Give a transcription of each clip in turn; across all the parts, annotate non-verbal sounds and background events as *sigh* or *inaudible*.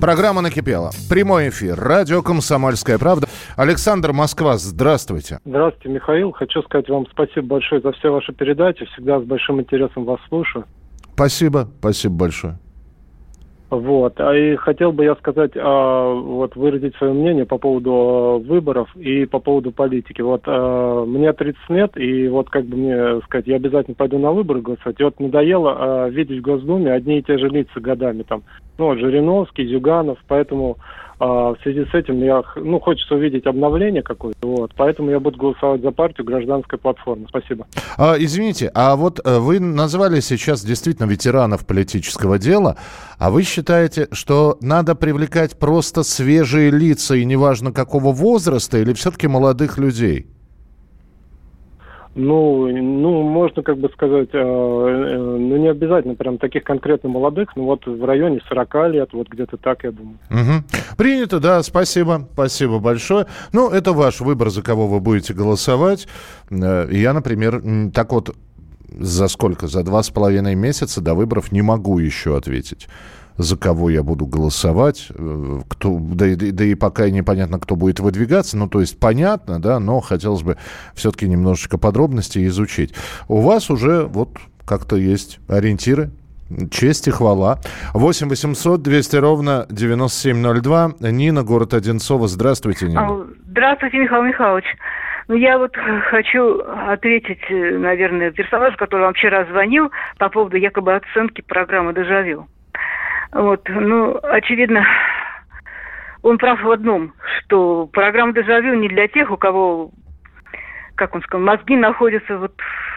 Программа накипела. Прямой эфир. Радио «Комсомольская правда». Александр Москва, здравствуйте. Здравствуйте, Михаил. Хочу сказать вам спасибо большое за все ваши передачи. Всегда с большим интересом вас слушаю. Спасибо, спасибо большое. Вот. А и хотел бы я сказать, а, вот выразить свое мнение по поводу а, выборов и по поводу политики. Вот а, мне 30 лет, и вот как бы мне сказать, я обязательно пойду на выборы голосовать. И вот надоело а, видеть в Госдуме одни и те же лица годами. Там, ну, вот Жириновский, Зюганов, поэтому а, в связи с этим я, ну, хочется увидеть обновление какое-то, вот, поэтому я буду голосовать за партию гражданской платформы. Спасибо. А, извините, а вот э, вы назвали сейчас действительно ветеранов политического дела, а вы считаете, что надо привлекать просто свежие лица и неважно какого возраста или все-таки молодых людей? Ну, ну, можно как бы сказать, э, э, ну, не обязательно прям таких конкретно молодых, но вот в районе 40 лет, вот где-то так, я думаю. Угу. Принято, да, спасибо, спасибо большое. Ну, это ваш выбор, за кого вы будете голосовать. Э, Я, например, так вот, за сколько? За два с половиной месяца до выборов не могу еще ответить за кого я буду голосовать, э, кто, да, да и пока непонятно, кто будет выдвигаться, ну, то есть понятно, да, но хотелось бы все-таки немножечко подробностей изучить. У вас уже вот как-то есть ориентиры, Честь и хвала. 8 800 200 ровно 9702. Нина, город Одинцово. Здравствуйте, Нина. Здравствуйте, Михаил Михайлович. Ну, я вот хочу ответить, э, наверное, персонажу, который вам вчера звонил по поводу якобы оценки программы «Дежавю». Вот, ну, очевидно, он прав в одном, что программа «Дежавю» не для тех, у кого, как он сказал, мозги находятся вот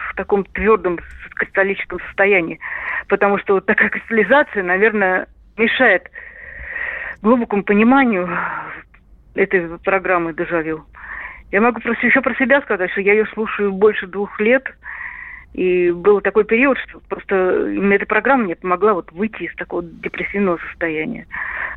в таком твердом кристаллическом состоянии. Потому что вот такая кристаллизация, наверное, мешает глубокому пониманию этой программы «Дежавю». Я могу просто еще про себя сказать, что я ее слушаю больше двух лет. И был такой период, что просто именно эта программа мне помогла вот выйти из такого депрессивного состояния.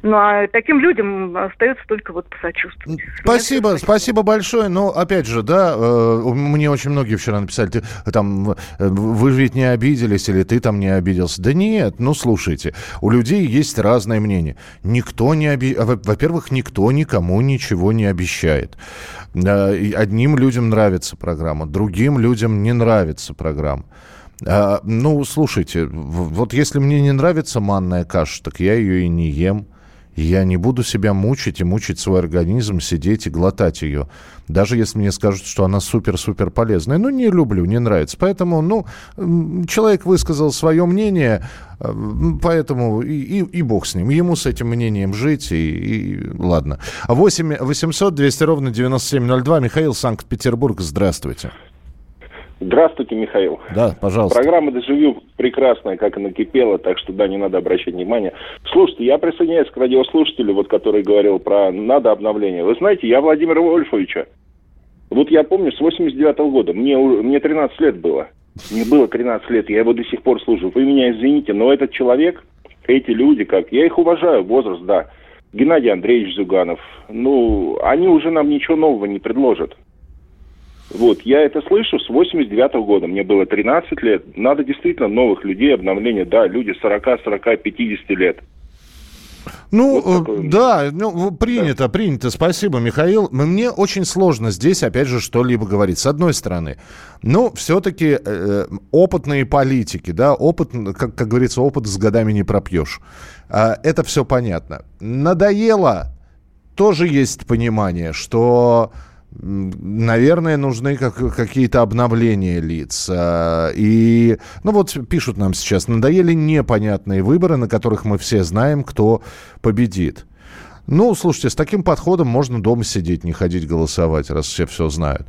Ну, а таким людям остается только вот посочувствовать. Спасибо, спасибо большое. Но опять же, да, э, мне очень многие вчера написали, ты, там, э, вы ведь не обиделись или ты там не обиделся. Да нет, ну слушайте, у людей есть разное мнение. Никто не оби... Во-первых, никто никому ничего не обещает. Э, Одним людям нравится программа, другим людям не нравится программа. А, ну, слушайте, вот если мне не нравится манная каша, так я ее и не ем. Я не буду себя мучить и мучить свой организм, сидеть и глотать ее. Даже если мне скажут, что она супер-супер полезная. Ну, не люблю, не нравится. Поэтому, ну, человек высказал свое мнение, м, поэтому и, и, и бог с ним. Ему с этим мнением жить, и, и ладно. 8 800 200 ровно 9702. Михаил, Санкт-Петербург, здравствуйте. Здравствуйте, Михаил. Да, пожалуйста. Программа «Дежавю» прекрасная, как и накипела, так что, да, не надо обращать внимание. Слушайте, я присоединяюсь к радиослушателю, вот, который говорил про «надо обновление». Вы знаете, я Владимира Вольфовича. Вот я помню, с 89 -го года, мне, мне 13 лет было. Мне было 13 лет, я его до сих пор слушаю. Вы меня извините, но этот человек, эти люди, как, я их уважаю, возраст, да. Геннадий Андреевич Зюганов, ну, они уже нам ничего нового не предложат. Вот, я это слышу с 89 года, мне было 13 лет. Надо действительно новых людей, обновления, да, люди 40, 40, 50 лет. Ну, Вот э, да, ну, принято, принято. Спасибо, Михаил. Мне очень сложно здесь, опять же, что-либо говорить. С одной стороны, ну, все-таки э, опытные политики, да, опыт, как, как говорится, опыт с годами не пропьешь. А, это все понятно. Надоело, тоже есть понимание, что наверное, нужны как, какие-то обновления лиц. А, И, ну вот пишут нам сейчас, надоели непонятные выборы, на которых мы все знаем, кто победит. Ну, слушайте, с таким подходом можно дома сидеть, не ходить голосовать, раз все все знают.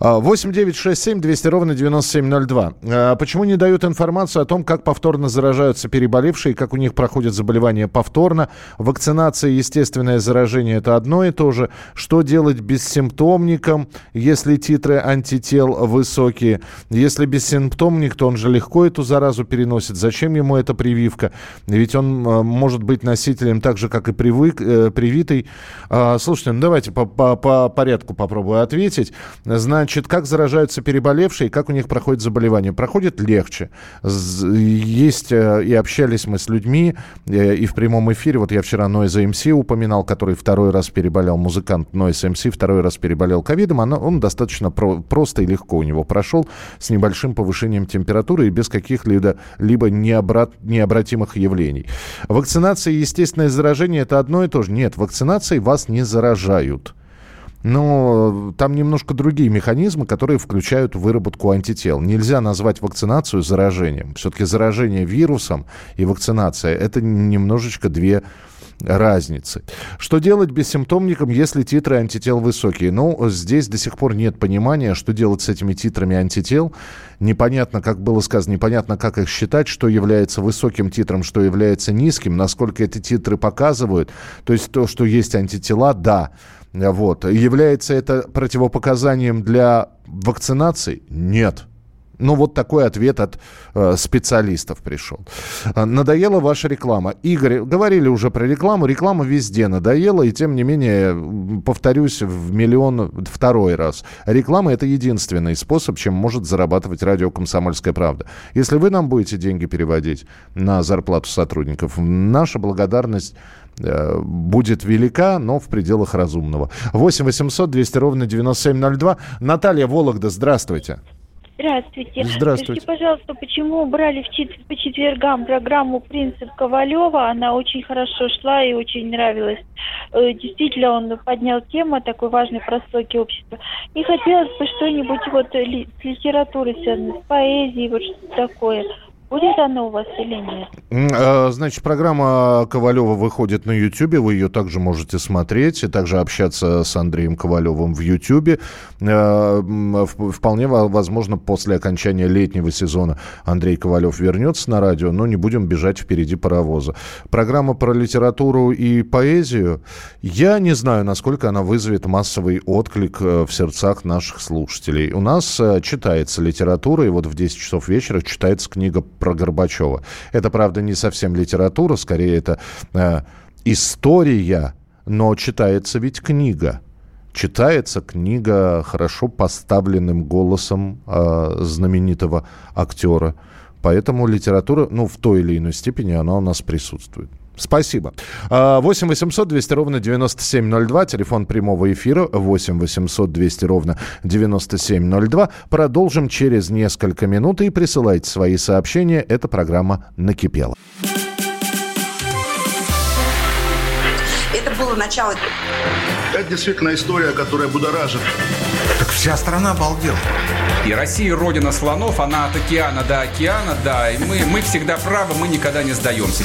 8 9 6 7 200 ровно 9702. А, почему не дают информацию о том, как повторно заражаются переболевшие, как у них проходит заболевание повторно? Вакцинация и естественное заражение – это одно и то же. Что делать бессимптомникам, если титры антител высокие? Если бессимптомник, то он же легко эту заразу переносит. Зачем ему эта прививка? Ведь он а, может быть носителем так же, как и привык, э, привитый. А, слушайте, ну давайте по, по, по порядку попробую ответить. Значит, Значит, как заражаются переболевшие, как у них проходит заболевание? Проходит легче. Есть, э, и общались мы с людьми, э, и в прямом эфире, вот я вчера Noise MC упоминал, который второй раз переболел, музыкант Noise MC второй раз переболел ковидом, он, достаточно про, просто и легко у него прошел, с небольшим повышением температуры и без каких-либо либо необрат, необратимых явлений. Вакцинация и естественное заражение – это одно и то же. Нет, вакцинацией вас не заражают. Но там немножко другие механизмы, которые включают выработку антител. Нельзя назвать вакцинацию заражением. Все-таки заражение вирусом и вакцинация – это немножечко две разницы. Что делать бессимптомникам, если титры антител высокие? Ну, здесь до сих пор нет понимания, что делать с этими титрами антител. Непонятно, как было сказано, непонятно, как их считать, что является высоким титром, что является низким, насколько эти титры показывают. То есть то, что есть антитела, да, вот. Является это противопоказанием для вакцинации? Нет. Ну, вот такой ответ от э, специалистов пришел. Э, надоела ваша реклама. Игорь, говорили уже про рекламу. Реклама везде надоела, и тем не менее, повторюсь в миллион второй раз. Реклама – это единственный способ, чем может зарабатывать радио «Комсомольская правда». Если вы нам будете деньги переводить на зарплату сотрудников, наша благодарность будет велика, но в пределах разумного. 8 800 200 ровно 9702. Наталья Вологда, здравствуйте. Здравствуйте. Здравствуйте. Скажите, пожалуйста, почему убрали в чет- по четвергам программу «Принцип Ковалева»? Она очень хорошо шла и очень нравилась. Э, действительно, он поднял тему такой важной прослойки общества. И хотелось бы что-нибудь вот ли- с литературой с поэзией, вот что-то такое. Будет оно у вас или нет? А, значит, программа Ковалева выходит на YouTube. Вы ее также можете смотреть и также общаться с Андреем Ковалевым в YouTube. А, вполне возможно, после окончания летнего сезона Андрей Ковалев вернется на радио, но не будем бежать впереди паровоза. Программа про литературу и поэзию. Я не знаю, насколько она вызовет массовый отклик э, в сердцах наших слушателей. У нас э, читается литература, и вот в 10 часов вечера читается книга про Горбачева. Это, правда, не совсем литература, скорее это э, история, но читается ведь книга. Читается книга хорошо поставленным голосом э, знаменитого актера. Поэтому литература, ну, в той или иной степени, она у нас присутствует. Спасибо. 8 800 200 ровно 9702. Телефон прямого эфира 8 800 200 ровно 9702. Продолжим через несколько минут и присылайте свои сообщения. Эта программа «Накипела». Это было начало. Это действительно история, которая будоражит. Так вся страна обалдела. И Россия родина слонов, она от океана до океана, да. И мы, мы всегда правы, мы никогда не сдаемся.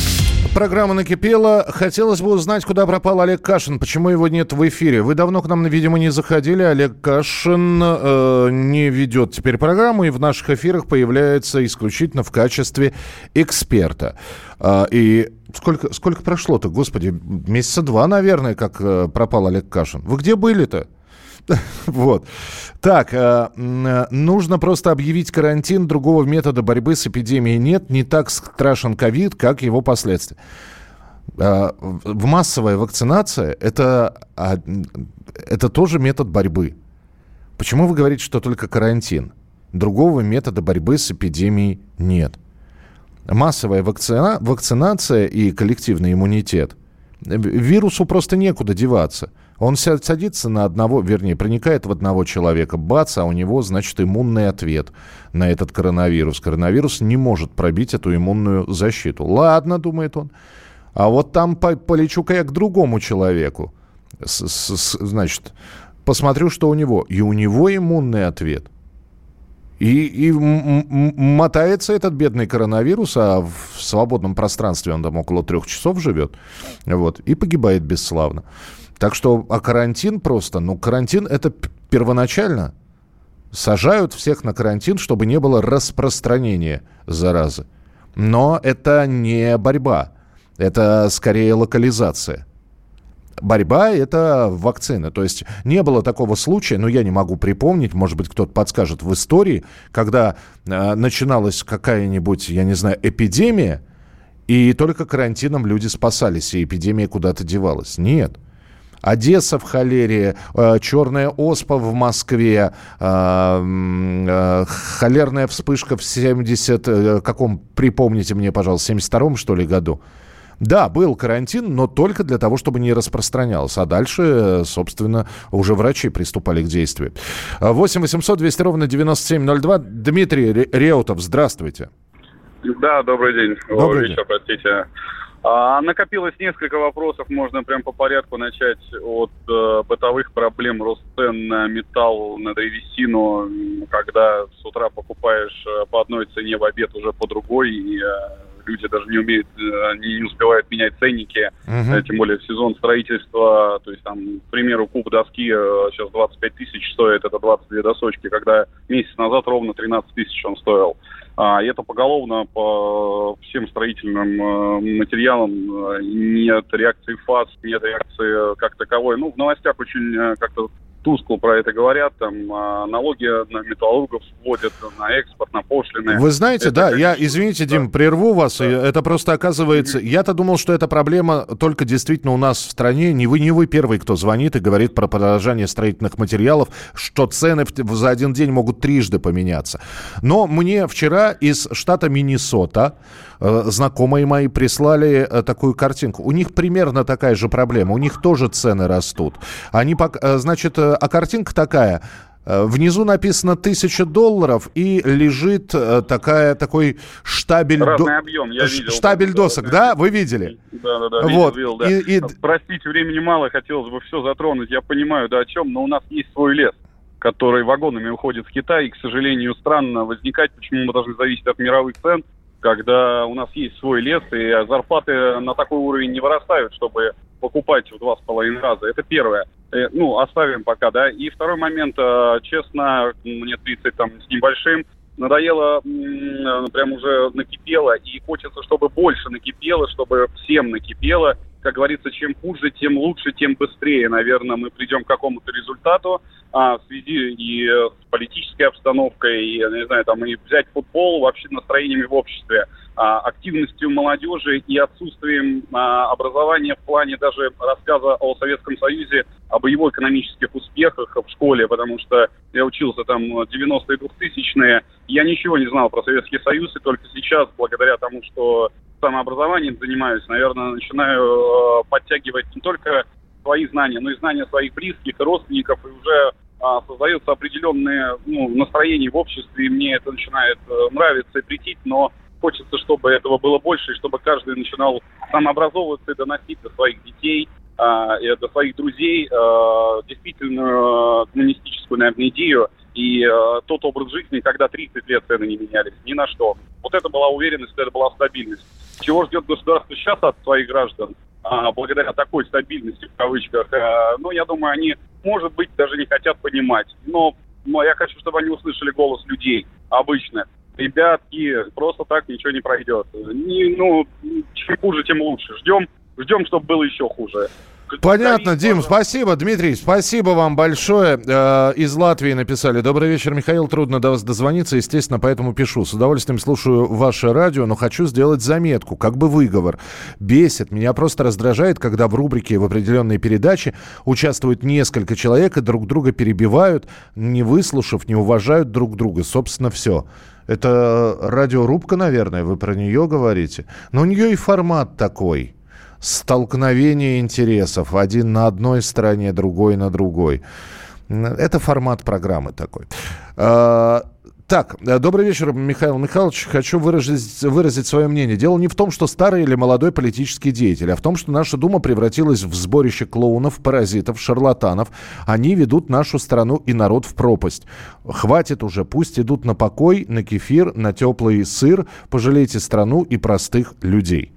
Программа накипела. Хотелось бы узнать, куда пропал Олег Кашин, почему его нет в эфире. Вы давно к нам, видимо, не заходили. Олег Кашин э, не ведет теперь программу и в наших эфирах появляется исключительно в качестве эксперта. Э, и сколько, сколько прошло-то, господи, месяца два, наверное, как э, пропал Олег Кашин. Вы где были-то? *laughs* Вот. Так, э, э, нужно просто объявить карантин. Другого метода борьбы с эпидемией нет. Не так страшен ковид, как его последствия. Э, в массовая вакцинация это, это тоже метод борьбы. Почему вы говорите, что только карантин? Другого метода борьбы с эпидемией нет. Массовая вакцина, вакцинация и коллективный иммунитет Вирусу просто некуда деваться. Он садится на одного, вернее, проникает в одного человека, бац, а у него, значит, иммунный ответ на этот коронавирус. Коронавирус не может пробить эту иммунную защиту. Ладно, думает он, а вот там полечу-ка я к другому человеку. С, с, значит, посмотрю, что у него. И у него иммунный ответ. И, и мотается этот бедный коронавирус, а в свободном пространстве он там около трех часов живет, вот, и погибает бесславно. Так что, а карантин просто, ну, карантин это первоначально. Сажают всех на карантин, чтобы не было распространения заразы. Но это не борьба, это скорее локализация. Борьба – это вакцины. То есть не было такого случая, но я не могу припомнить, может быть, кто-то подскажет в истории, когда э, начиналась какая-нибудь, я не знаю, эпидемия, и только карантином люди спасались, и эпидемия куда-то девалась. Нет. Одесса в холере, э, черная оспа в Москве, э, э, холерная вспышка в 70, э, каком, припомните мне, пожалуйста, 72-м, что ли, году. Да, был карантин, но только для того, чтобы не распространялся. А дальше, собственно, уже врачи приступали к действию. 8 800 200 ровно 9702. Дмитрий Реутов, здравствуйте. Да, добрый день. Добрый вечер, простите. А, накопилось несколько вопросов, можно прям по порядку начать от э, бытовых проблем, рост цен на металл, на древесину, когда с утра покупаешь э, по одной цене, в обед уже по другой, и э, люди даже не умеют, э, не успевают менять ценники, uh-huh. тем более в сезон строительства, то есть там, к примеру, куб доски сейчас 25 тысяч стоит, это 22 досочки, когда месяц назад ровно 13 тысяч он стоил. А, это поголовно по всем строительным материалам нет реакции ФАС, нет реакции как таковой. Ну, в новостях очень как-то тускло про это говорят, там а, налоги на металлургов вводят, на экспорт, на пошлины. Вы знаете, это, да, конечно, я, извините, да. Дим, прерву вас, да. это просто оказывается, mm-hmm. я-то думал, что эта проблема только действительно у нас в стране, не вы, не вы первый, кто звонит и говорит про подорожание строительных материалов, что цены за один день могут трижды поменяться. Но мне вчера из штата Миннесота э, знакомые мои прислали э, такую картинку. У них примерно такая же проблема, у них тоже цены растут. Они, э, значит, а картинка такая. Э, внизу написано тысяча долларов и лежит э, такая, такой штабель... Разный до... объем, я видел. Штабель досок, да? Вы видели? Да, да, да, вот. видел, видел, да. И, и... Простите, времени мало, хотелось бы все затронуть. Я понимаю, да, о чем, но у нас есть свой лес который вагонами уходит в Китай, и, к сожалению, странно возникать, почему мы должны зависеть от мировых цен, когда у нас есть свой лес, и зарплаты на такой уровень не вырастают, чтобы покупать в два с половиной раза. Это первое. Э, ну, оставим пока, да. И второй момент, э, честно, мне 30 там с небольшим, надоело, прям уже накипело, и хочется, чтобы больше накипело, чтобы всем накипело. Как говорится, чем хуже, тем лучше, тем быстрее, наверное, мы придем к какому-то результату а, в связи и с политической обстановкой, и, не знаю, там, и взять футбол, вообще настроениями в обществе. А, активностью молодежи и отсутствием а, образования в плане даже рассказа о Советском Союзе, об его экономических успехах в школе, потому что я учился там 90-е 2000-е, я ничего не знал про Советский Союз, и только сейчас, благодаря тому, что самообразованием занимаюсь, наверное, начинаю э, подтягивать не только свои знания, но и знания своих близких и родственников, и уже а, создается определенное ну, настроение в обществе, и мне это начинает э, нравиться и претить, но хочется, чтобы этого было больше, и чтобы каждый начинал самообразовываться и доносить до своих детей, э, и до своих друзей э, действительно коммунистическую, наверное, идею и э, тот образ жизни, когда 30 лет цены не менялись, ни на что. Вот это была уверенность, это была стабильность. Чего ждет государство сейчас от своих граждан? А, благодаря такой стабильности, в кавычках, а, ну, я думаю, они, может быть, даже не хотят понимать. Но, но я хочу, чтобы они услышали голос людей обычных ребятки, просто так ничего не пройдет. Не, ну, чем хуже, тем лучше. Ждем, ждем, чтобы было еще хуже. Понятно, Дим, спасибо. Дмитрий, спасибо вам большое. Э, из Латвии написали. Добрый вечер, Михаил. Трудно до вас дозвониться, естественно, поэтому пишу. С удовольствием слушаю ваше радио, но хочу сделать заметку, как бы выговор. Бесит, меня просто раздражает, когда в рубрике в определенной передаче участвуют несколько человек и друг друга перебивают, не выслушав, не уважают друг друга. Собственно, все. Это радиорубка, наверное, вы про нее говорите. Но у нее и формат такой. Столкновение интересов. Один на одной стороне, другой на другой. Это формат программы такой. А, так, добрый вечер, Михаил Михайлович. Хочу выразить, выразить свое мнение. Дело не в том, что старый или молодой политический деятель, а в том, что наша Дума превратилась в сборище клоунов, паразитов, шарлатанов. Они ведут нашу страну и народ в пропасть. Хватит уже, пусть идут на покой, на кефир, на теплый сыр. Пожалейте страну и простых людей.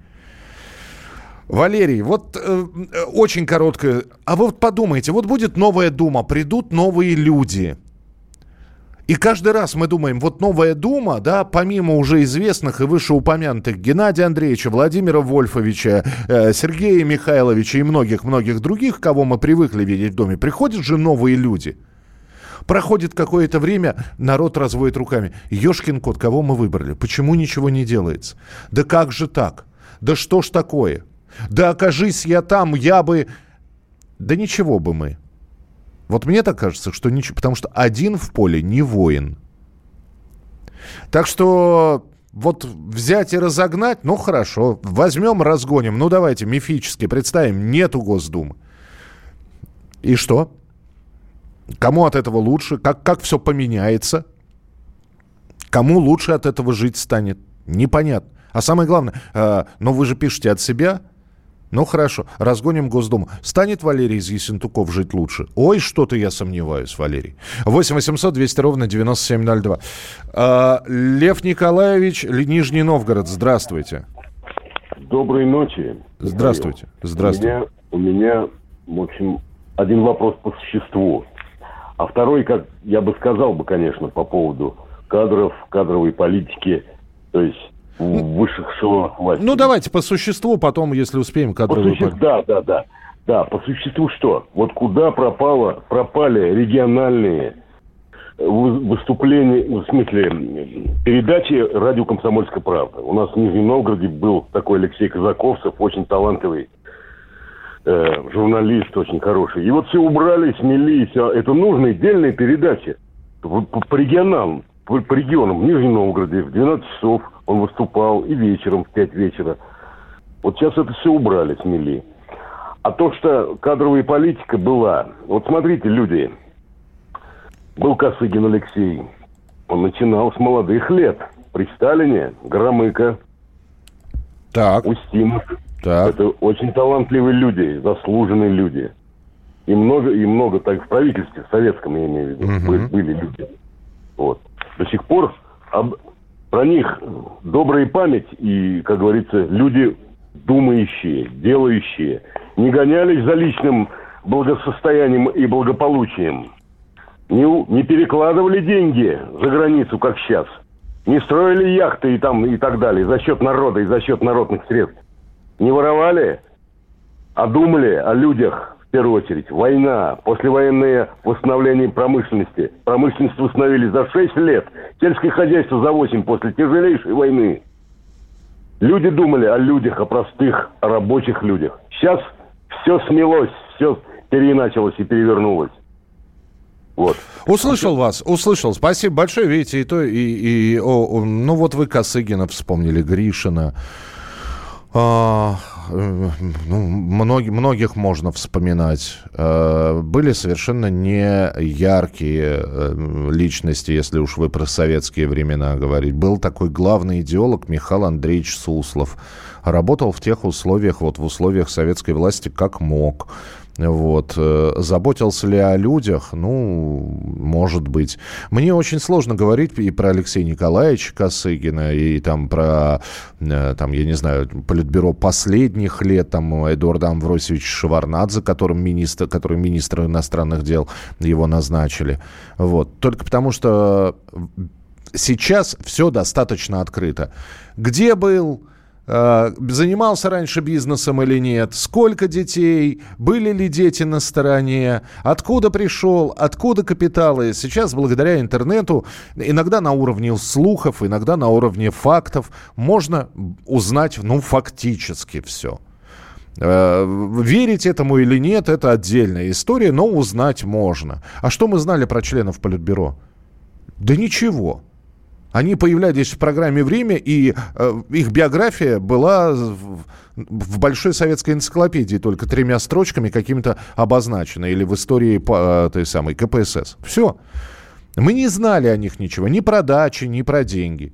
Валерий, вот э, очень короткое. А вы вот подумайте, вот будет новая Дума, придут новые люди – и каждый раз мы думаем, вот новая Дума, да, помимо уже известных и вышеупомянутых Геннадия Андреевича, Владимира Вольфовича, э, Сергея Михайловича и многих-многих других, кого мы привыкли видеть в Доме, приходят же новые люди. Проходит какое-то время, народ разводит руками. Ешкин кот, кого мы выбрали? Почему ничего не делается? Да как же так? Да что ж такое? Да окажись я там, я бы... Да ничего бы мы. Вот мне так кажется, что ничего, потому что один в поле не воин. Так что вот взять и разогнать, ну хорошо, возьмем, разгоним. Ну давайте мифически представим, нету Госдумы. И что? Кому от этого лучше? Как, как все поменяется? Кому лучше от этого жить станет? Непонятно. А самое главное, э, но вы же пишете от себя – ну хорошо, разгоним Госдуму. Станет Валерий из Ессентуков жить лучше? Ой, что-то я сомневаюсь, Валерий. 8 800 200 ровно 9702. А, Лев Николаевич, Нижний Новгород, здравствуйте. Доброй ночи. Здравствуйте. Здравствуйте. У меня, у меня, в общем, один вопрос по существу. А второй, как я бы сказал бы, конечно, по поводу кадров, кадровой политики. То есть высших эшелонах власти. Ну, давайте по существу, потом, если успеем, кадровый... По существу, да, да, да. Да, по существу что? Вот куда пропало, пропали региональные выступления, в смысле, передачи радио «Комсомольская правда». У нас в Нижнем Новгороде был такой Алексей Казаковцев, очень талантливый э, журналист, очень хороший. И вот все убрали, смели, все. Это нужные отдельные передачи по, по, по регионам, по, по регионам. В Нижнем Новгороде в 12 часов – он выступал и вечером в 5 вечера. Вот сейчас это все убрали, смели. А то, что кадровая политика была... Вот смотрите, люди, был Косыгин Алексей. Он начинал с молодых лет. При Сталине Громыко, так. Устинов. Так. Это очень талантливые люди, заслуженные люди. И много, и много так в правительстве, в советском, я имею в виду, угу. были люди. Вот. До сих пор об, про них добрая память и, как говорится, люди думающие, делающие, не гонялись за личным благосостоянием и благополучием, не, не перекладывали деньги за границу, как сейчас, не строили яхты и там и так далее за счет народа и за счет народных средств, не воровали, а думали о людях, первую очередь. Война, послевоенное восстановление промышленности. Промышленность восстановили за 6 лет. Сельское хозяйство за 8 после тяжелейшей войны. Люди думали о людях, о простых, о рабочих людях. Сейчас все смелось, все переиначилось и перевернулось. Вот. Услышал вас, услышал. Спасибо большое. Видите, и то, и, и о, о, ну вот вы Косыгина вспомнили, Гришина. А, ну, многих, многих можно вспоминать. А, были совершенно не яркие э, личности, если уж вы про советские времена говорить. Был такой главный идеолог Михаил Андреевич Суслов. Работал в тех условиях, вот в условиях советской власти, как мог. Вот. Э, заботился ли о людях? Ну, может быть. Мне очень сложно говорить и про Алексея Николаевича Косыгина, и там про, э, там, я не знаю, политбюро последних лет, там, Эдуарда Амвросовича Шеварнадзе, которым министр, который министр иностранных дел его назначили. Вот. Только потому, что сейчас все достаточно открыто. Где был занимался раньше бизнесом или нет, сколько детей, были ли дети на стороне, откуда пришел, откуда капиталы. Сейчас благодаря интернету, иногда на уровне слухов, иногда на уровне фактов, можно узнать, ну, фактически все. Э, верить этому или нет, это отдельная история, но узнать можно. А что мы знали про членов Политбюро? Да ничего. Они появлялись в программе «Время», и э, их биография была в, в большой советской энциклопедии только тремя строчками какими-то обозначена, или в истории э, той самой КПСС. Все. Мы не знали о них ничего, ни про дачи, ни про деньги.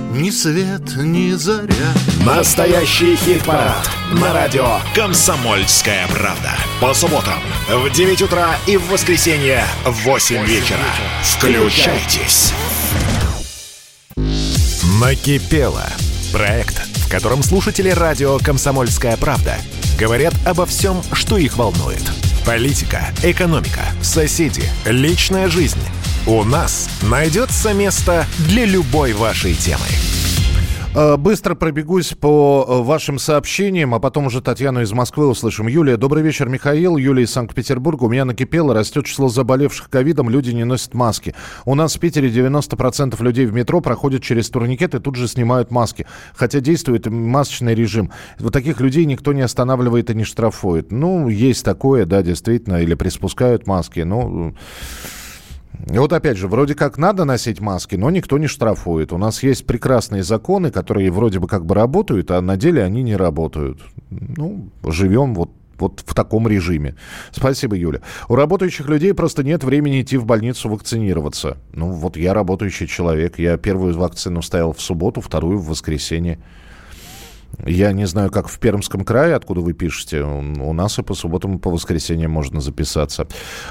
ни свет, ни заря. Настоящий хит-парад на радио «Комсомольская правда». По субботам в 9 утра и в воскресенье в 8 вечера. Включайтесь. Накипело. Проект, в котором слушатели радио «Комсомольская правда» говорят обо всем, что их волнует. Политика, экономика, соседи, личная жизнь – у нас найдется место для любой вашей темы. Э, быстро пробегусь по э, вашим сообщениям, а потом уже Татьяну из Москвы услышим. Юлия, добрый вечер, Михаил. Юлия из Санкт-Петербурга. У меня накипело, растет число заболевших ковидом, люди не носят маски. У нас в Питере 90% людей в метро проходят через турникет и тут же снимают маски. Хотя действует масочный режим. Вот таких людей никто не останавливает и не штрафует. Ну, есть такое, да, действительно, или приспускают маски. Ну... И вот опять же, вроде как надо носить маски, но никто не штрафует. У нас есть прекрасные законы, которые вроде бы как бы работают, а на деле они не работают. Ну, живем вот вот в таком режиме. Спасибо, Юля. У работающих людей просто нет времени идти в больницу вакцинироваться. Ну, вот я работающий человек. Я первую вакцину ставил в субботу, вторую в воскресенье. Я не знаю, как в Пермском крае, откуда вы пишете. У нас и по субботам, и по воскресеньям можно записаться.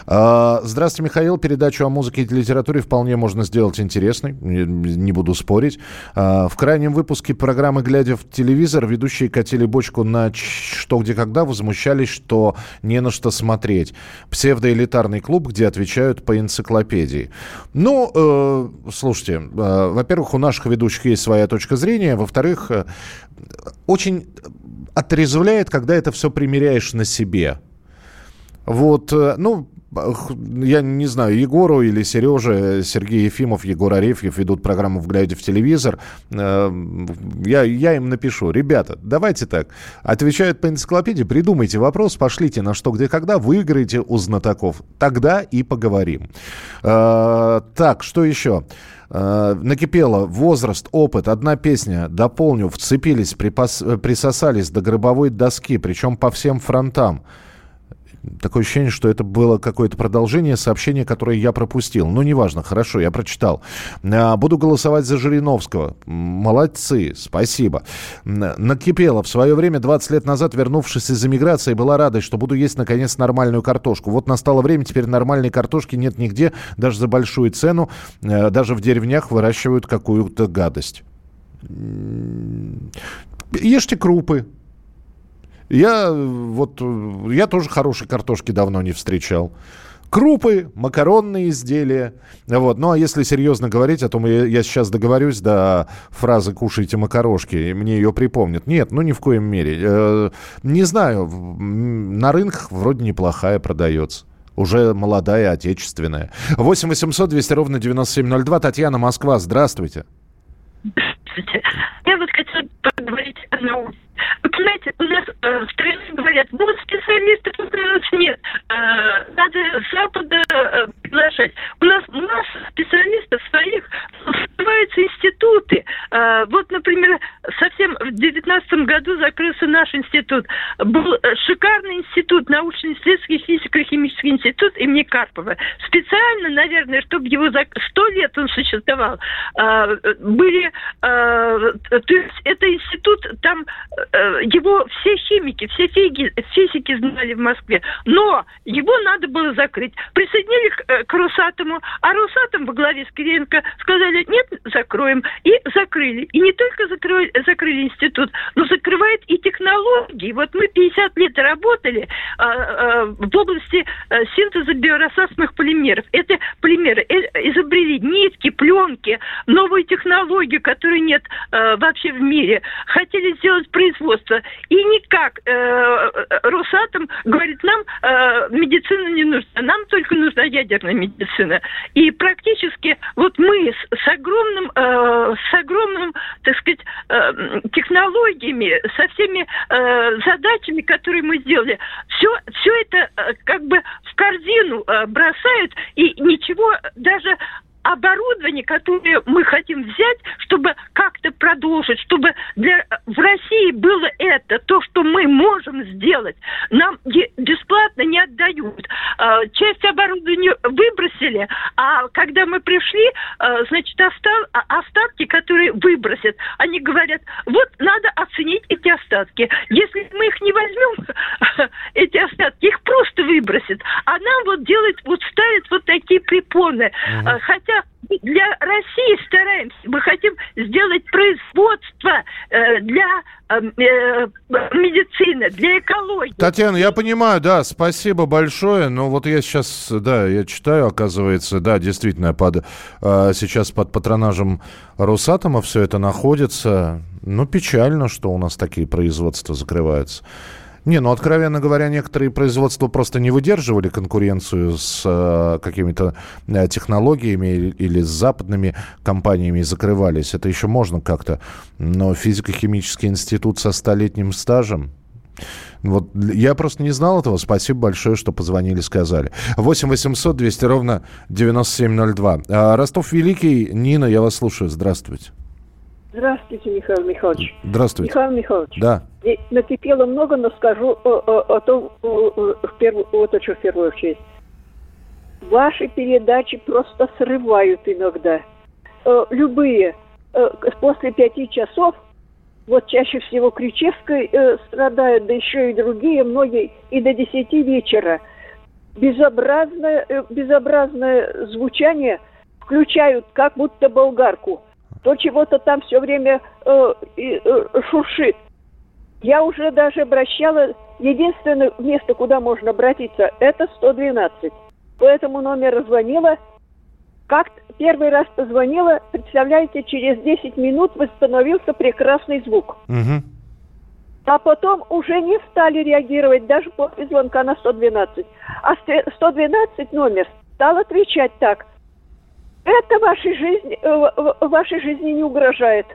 А, здравствуйте, Михаил. Передачу о музыке и литературе вполне можно сделать интересной. Не буду спорить. А, в крайнем выпуске программы «Глядя в телевизор» ведущие катили бочку на «Что, где, когда» возмущались, что не на что смотреть. Псевдоэлитарный клуб, где отвечают по энциклопедии. Ну, э, слушайте, э, во-первых, у наших ведущих есть своя точка зрения. Во-вторых, э, очень отрезвляет, когда это все примеряешь на себе. Вот, э, ну, я не знаю, Егору или Сереже, Сергей Ефимов, Егор Арефьев ведут программу «Вглядя в телевизор». Э, я, я им напишу, ребята, давайте так, отвечают по энциклопедии, придумайте вопрос, пошлите на что, где, когда, выиграете у знатоков. Тогда и поговорим. Э, так, что еще? Э, накипело возраст, опыт, одна песня, дополню, вцепились, припас, присосались до гробовой доски, причем по всем фронтам. Такое ощущение, что это было какое-то продолжение сообщения, которое я пропустил. Ну, неважно, хорошо, я прочитал. А, буду голосовать за Жириновского. Молодцы, спасибо. Накипело. В свое время, 20 лет назад, вернувшись из эмиграции, была радость, что буду есть, наконец, нормальную картошку. Вот настало время, теперь нормальной картошки нет нигде, даже за большую цену. Э, даже в деревнях выращивают какую-то гадость. Ешьте крупы, я вот, я тоже хорошей картошки давно не встречал. Крупы, макаронные изделия. Вот. Ну, а если серьезно говорить, а то я, я сейчас договорюсь до фразы «кушайте макарошки», и мне ее припомнят. Нет, ну ни в коем мере. Э, не знаю, на рынках вроде неплохая продается уже молодая, отечественная. 8 800 200 ровно 9702. Татьяна, Москва, здравствуйте. Здравствуйте. Я вот хочу поговорить о науке. Вы понимаете, у нас э, в стране говорят, вот нас нет, э, надо с Запада э, приглашать. У нас масса специалистов своих, открываются институты. Э, вот, например, совсем в девятнадцатом году закрылся наш институт. Был шикарный институт, научно-исследовательский физико-химический институт имени Карпова. Специально, наверное, чтобы его за сто лет он существовал, э, были, э, то есть это институт, там Э, его все химики, все фиги, физики знали в Москве, но его надо было закрыть. Присоединили к, э, к Росатому, а Росатом во главе с Кириенко сказали, нет, закроем. И закрыли. И не только закрыли, закрыли институт, но закрывает и технологии. Вот мы 50 лет работали а, а, в области а, синтеза биорассасных полимеров. Это полимеры э, изобрели нитки, пленки, новую технологию, которой нет а, вообще в мире. Хотели сделать производство. И никак э, Росатом говорит, нам э, медицина не нужна, нам только нужна ядерная медицина. И практически вот мы с, с огромным, э, с огромным, так сказать, э, технологиями, со всеми э, задачами, которые мы сделали, все, все это э, как бы в корзину э, бросают и ничего даже оборудование, которое мы хотим взять, чтобы продолжить, чтобы для, в России было это, то, что мы можем сделать, нам бесплатно не отдают. А, часть оборудования выбросили, а когда мы пришли, а, значит, а, остатки, которые выбросят, они говорят, вот надо оценить эти остатки. Если мы их не возьмем, *laughs* эти остатки, их просто выбросят. А нам вот делают, вот ставят вот такие препоны. Угу. Хотя для России стараемся. Мы хотим сделать производство э, для э, э, медицины, для экологии. Татьяна, я понимаю, да, спасибо большое. Но вот я сейчас, да, я читаю, оказывается, да, действительно, под, э, сейчас под патронажем Росатома все это находится. Ну, печально, что у нас такие производства закрываются. Не, ну, откровенно говоря, некоторые производства просто не выдерживали конкуренцию с э, какими-то э, технологиями или, или с западными компаниями и закрывались. Это еще можно как-то. Но физико-химический институт со столетним стажем, вот я просто не знал этого. Спасибо большое, что позвонили, сказали. 8 800 200 ровно 9702. А, Ростов Великий. Нина, я вас слушаю. Здравствуйте. Здравствуйте, Михаил Михайлович. Здравствуйте. Михаил Михайлович. Да. Накипело много, но скажу о, о, о том, в первую, вот о чем в первую очередь. Ваши передачи просто срывают иногда. Э, любые. Э, после пяти часов, вот чаще всего Кричевской э, страдают, да еще и другие, многие, и до десяти вечера. Безобразное, безобразное звучание включают, как будто болгарку – то чего-то там все время э, э, шуршит. Я уже даже обращала, единственное место, куда можно обратиться, это 112. По этому номеру звонила, как первый раз позвонила, представляете, через 10 минут восстановился прекрасный звук. Угу. А потом уже не стали реагировать даже после звонка на 112. А 112 номер стал отвечать так это вашей жизни, э, вашей жизни не угрожает.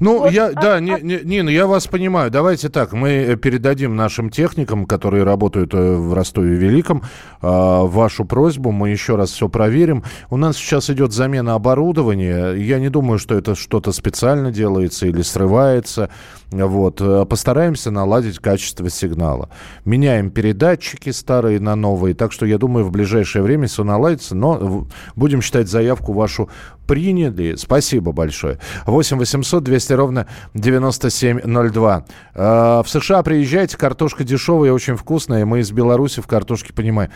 Ну, вот, я, а, да, а... Нина, я вас понимаю. Давайте так, мы э, передадим нашим техникам, которые работают э, в Ростове Великом, вашу просьбу. Мы еще раз все проверим. У нас сейчас идет замена оборудования. Я не думаю, что это что-то специально делается или срывается. Вот. Постараемся наладить качество сигнала. Меняем передатчики старые на новые. Так что, я думаю, в ближайшее время все наладится. Но будем считать заявку вашу приняли. Спасибо большое. 8 800 200 ровно 9702. Э, в США приезжайте, картошка дешевая очень вкусная. Мы из Беларуси в картошке понимаем.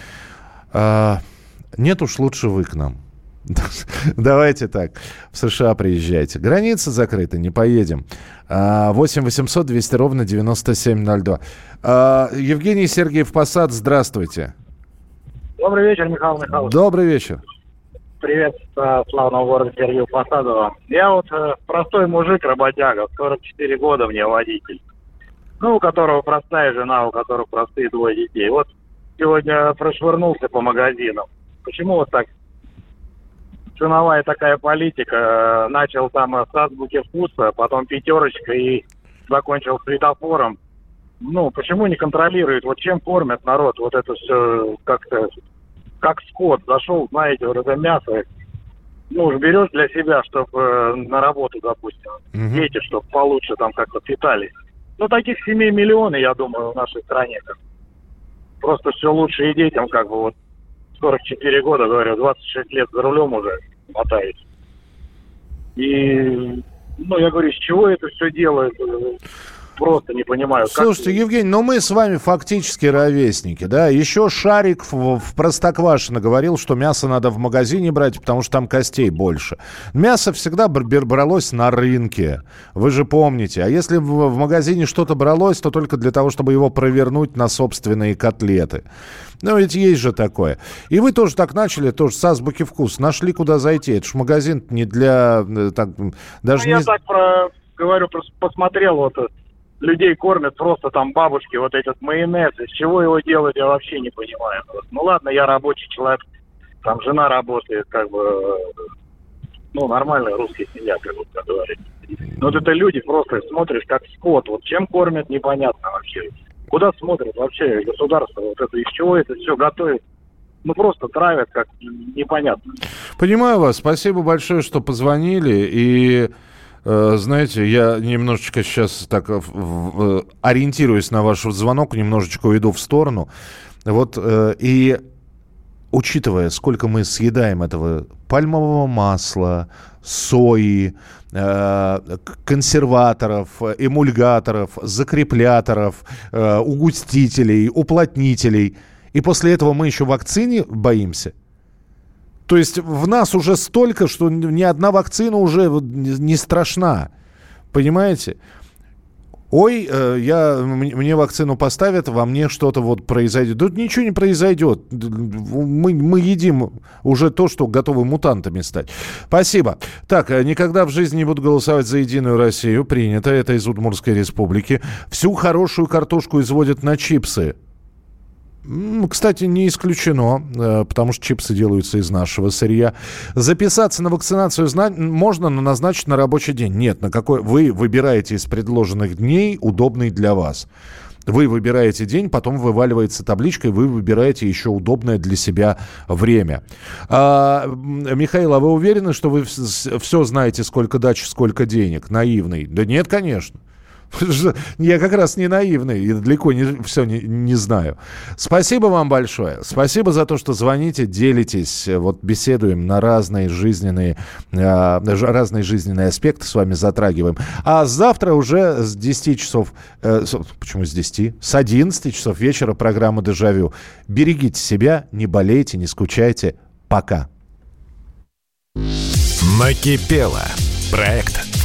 Э, нет уж, лучше вы к нам. *laughs* Давайте так. В США приезжайте. Граница закрыта, не поедем. 8 800 200 ровно 9702. Э, Евгений Сергеев Посад, здравствуйте. Добрый вечер, Михаил Михайлович. Добрый вечер привет э, славного города Сергея Посадова. Я вот э, простой мужик, работяга, 44 года мне водитель. Ну, у которого простая жена, у которого простые двое детей. Вот сегодня прошвырнулся по магазинам. Почему вот так ценовая такая политика? Начал там с азбуки вкуса, потом пятерочка и закончил светофором. Ну, почему не контролируют? Вот чем кормят народ? Вот это все как-то как скот, зашел, знаете, вот это мясо, ну, уж берешь для себя, чтобы э, на работу, допустим, угу. дети, чтобы получше там как-то питались. Ну, таких семей миллионы, я думаю, в нашей стране. Просто все лучше и детям, как бы, вот, 44 года, говорю, 26 лет за рулем уже мотаюсь. И, ну, я говорю, с чего это все делают? Просто не понимаю. Слушайте, как... Евгений, но мы с вами фактически ровесники, да? Еще Шарик в, в Простоквашино говорил, что мясо надо в магазине брать, потому что там костей больше. Мясо всегда бралось на рынке, вы же помните. А если в, в магазине что-то бралось, то только для того, чтобы его провернуть на собственные котлеты. Ну, ведь есть же такое. И вы тоже так начали, тоже с азбуки вкус. Нашли, куда зайти. Это ж магазин не для... Э, так, даже ну, не... Я так про, говорю, просто посмотрел, вот людей кормят просто там бабушки, вот этот майонез. Из чего его делать, я вообще не понимаю. Ну ладно, я рабочий человек, там жена работает, как бы, э, ну, нормальная русская семья, как бы говорить. Но вот это люди просто смотришь, как скот. Вот чем кормят, непонятно вообще. Куда смотрит вообще государство? Вот это из чего это все готовит? Ну, просто травят, как непонятно. Понимаю вас. Спасибо большое, что позвонили. И знаете, я немножечко сейчас так э, ориентируюсь на ваш звонок, немножечко уйду в сторону. Вот э, и учитывая, сколько мы съедаем этого пальмового масла, сои, э, консерваторов, эмульгаторов, закрепляторов, э, угустителей, уплотнителей, и после этого мы еще вакцине боимся. То есть в нас уже столько, что ни одна вакцина уже не страшна. Понимаете? ой, э, я, мне вакцину поставят, во мне что-то вот произойдет. Тут ничего не произойдет. Мы, мы едим уже то, что готовы мутантами стать. Спасибо. Так, э, никогда в жизни не буду голосовать за Единую Россию. Принято. Это из Удмуртской республики. Всю хорошую картошку изводят на чипсы. Кстати, не исключено, э, потому что чипсы делаются из нашего сырья. Записаться на вакцинацию можно, но назначить на рабочий день. Нет, на какой вы выбираете из предложенных дней удобный для вас. Вы выбираете день, потом вываливается табличка, и вы выбираете еще удобное для себя время. А, Михаил, а вы уверены, что вы все знаете, сколько дач, сколько денег? Наивный. Да нет, конечно. Я как раз не наивный и далеко не все не, не знаю. Спасибо вам большое. Спасибо за то, что звоните, делитесь. Вот беседуем на разные жизненные, э, разные жизненные аспекты с вами затрагиваем. А завтра уже с 10 часов, э, почему с 10? С 11 часов вечера программа «Дежавю». Берегите себя, не болейте, не скучайте. Пока. Накипело. Проект